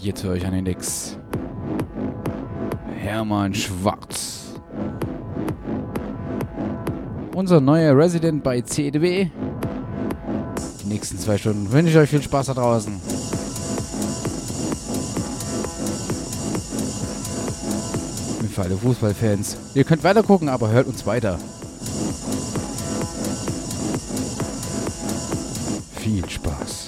Jetzt höre ich an den Nix. Hermann Schwarz. Unser neuer Resident bei CDW. Die nächsten zwei Stunden wünsche ich euch viel Spaß da draußen. Für alle Fußballfans. Ihr könnt weiter gucken, aber hört uns weiter. Viel Spaß.